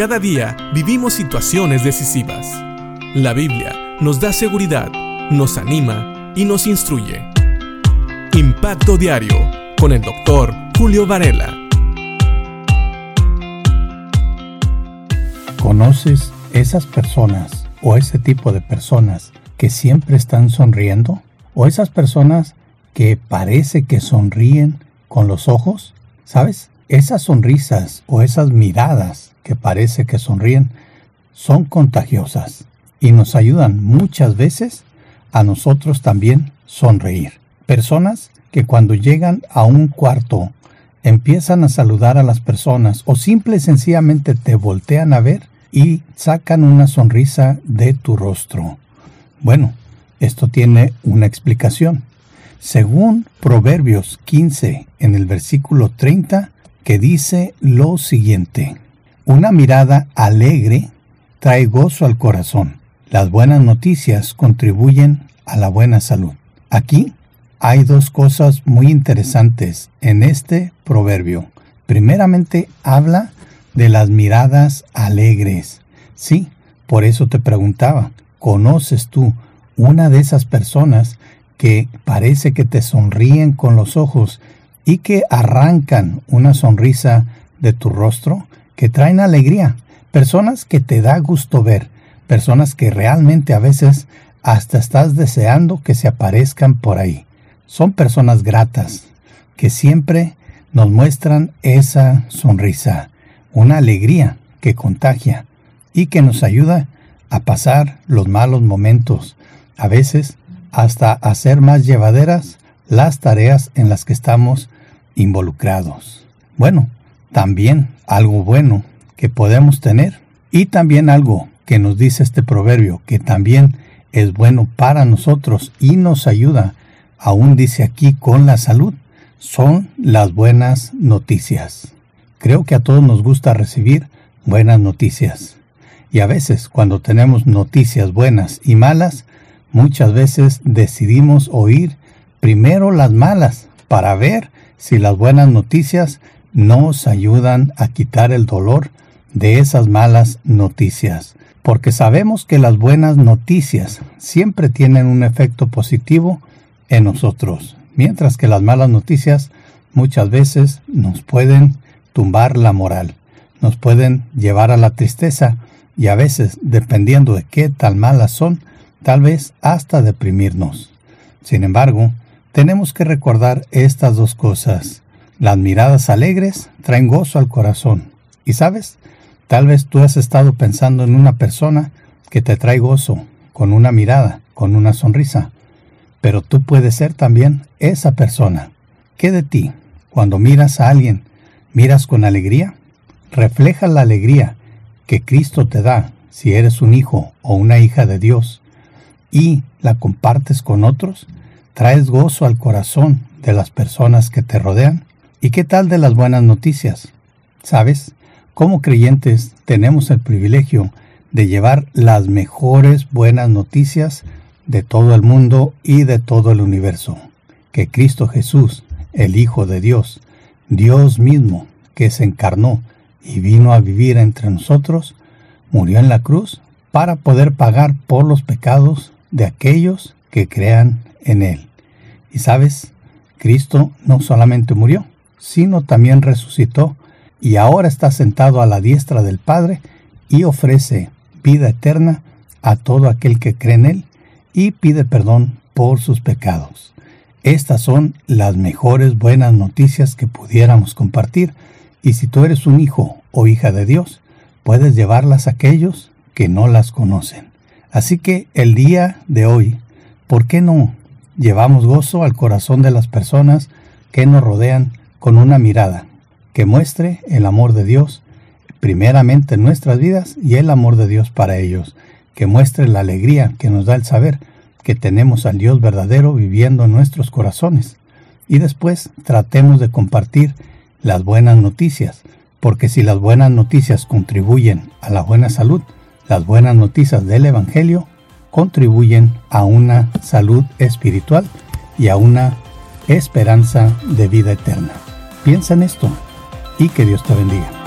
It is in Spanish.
Cada día vivimos situaciones decisivas. La Biblia nos da seguridad, nos anima y nos instruye. Impacto Diario con el doctor Julio Varela. ¿Conoces esas personas o ese tipo de personas que siempre están sonriendo? ¿O esas personas que parece que sonríen con los ojos? ¿Sabes? Esas sonrisas o esas miradas que parece que sonríen son contagiosas y nos ayudan muchas veces a nosotros también sonreír. Personas que cuando llegan a un cuarto empiezan a saludar a las personas o simple y sencillamente te voltean a ver y sacan una sonrisa de tu rostro. Bueno, esto tiene una explicación. Según Proverbios 15 en el versículo 30, que dice lo siguiente. Una mirada alegre trae gozo al corazón. Las buenas noticias contribuyen a la buena salud. Aquí hay dos cosas muy interesantes en este proverbio. Primeramente habla de las miradas alegres. Sí, por eso te preguntaba, ¿conoces tú una de esas personas que parece que te sonríen con los ojos y que arrancan una sonrisa de tu rostro? que traen alegría, personas que te da gusto ver, personas que realmente a veces hasta estás deseando que se aparezcan por ahí. Son personas gratas, que siempre nos muestran esa sonrisa, una alegría que contagia y que nos ayuda a pasar los malos momentos, a veces hasta hacer más llevaderas las tareas en las que estamos involucrados. Bueno, también algo bueno que podemos tener y también algo que nos dice este proverbio que también es bueno para nosotros y nos ayuda, aún dice aquí con la salud, son las buenas noticias. Creo que a todos nos gusta recibir buenas noticias. Y a veces cuando tenemos noticias buenas y malas, muchas veces decidimos oír primero las malas para ver si las buenas noticias nos ayudan a quitar el dolor de esas malas noticias, porque sabemos que las buenas noticias siempre tienen un efecto positivo en nosotros, mientras que las malas noticias muchas veces nos pueden tumbar la moral, nos pueden llevar a la tristeza y a veces, dependiendo de qué tan malas son, tal vez hasta deprimirnos. Sin embargo, tenemos que recordar estas dos cosas. Las miradas alegres traen gozo al corazón. Y sabes, tal vez tú has estado pensando en una persona que te trae gozo, con una mirada, con una sonrisa. Pero tú puedes ser también esa persona. ¿Qué de ti? Cuando miras a alguien, miras con alegría. Refleja la alegría que Cristo te da si eres un hijo o una hija de Dios y la compartes con otros. Traes gozo al corazón de las personas que te rodean. ¿Y qué tal de las buenas noticias? ¿Sabes? Como creyentes tenemos el privilegio de llevar las mejores buenas noticias de todo el mundo y de todo el universo. Que Cristo Jesús, el Hijo de Dios, Dios mismo, que se encarnó y vino a vivir entre nosotros, murió en la cruz para poder pagar por los pecados de aquellos que crean en Él. Y sabes, Cristo no solamente murió, sino también resucitó y ahora está sentado a la diestra del Padre y ofrece vida eterna a todo aquel que cree en Él y pide perdón por sus pecados. Estas son las mejores buenas noticias que pudiéramos compartir y si tú eres un hijo o hija de Dios, puedes llevarlas a aquellos que no las conocen. Así que el día de hoy, ¿por qué no llevamos gozo al corazón de las personas que nos rodean con una mirada que muestre el amor de Dios primeramente en nuestras vidas y el amor de Dios para ellos, que muestre la alegría que nos da el saber que tenemos al Dios verdadero viviendo en nuestros corazones. Y después tratemos de compartir las buenas noticias, porque si las buenas noticias contribuyen a la buena salud, las buenas noticias del Evangelio contribuyen a una salud espiritual y a una esperanza de vida eterna. Piensa en esto y que Dios te bendiga.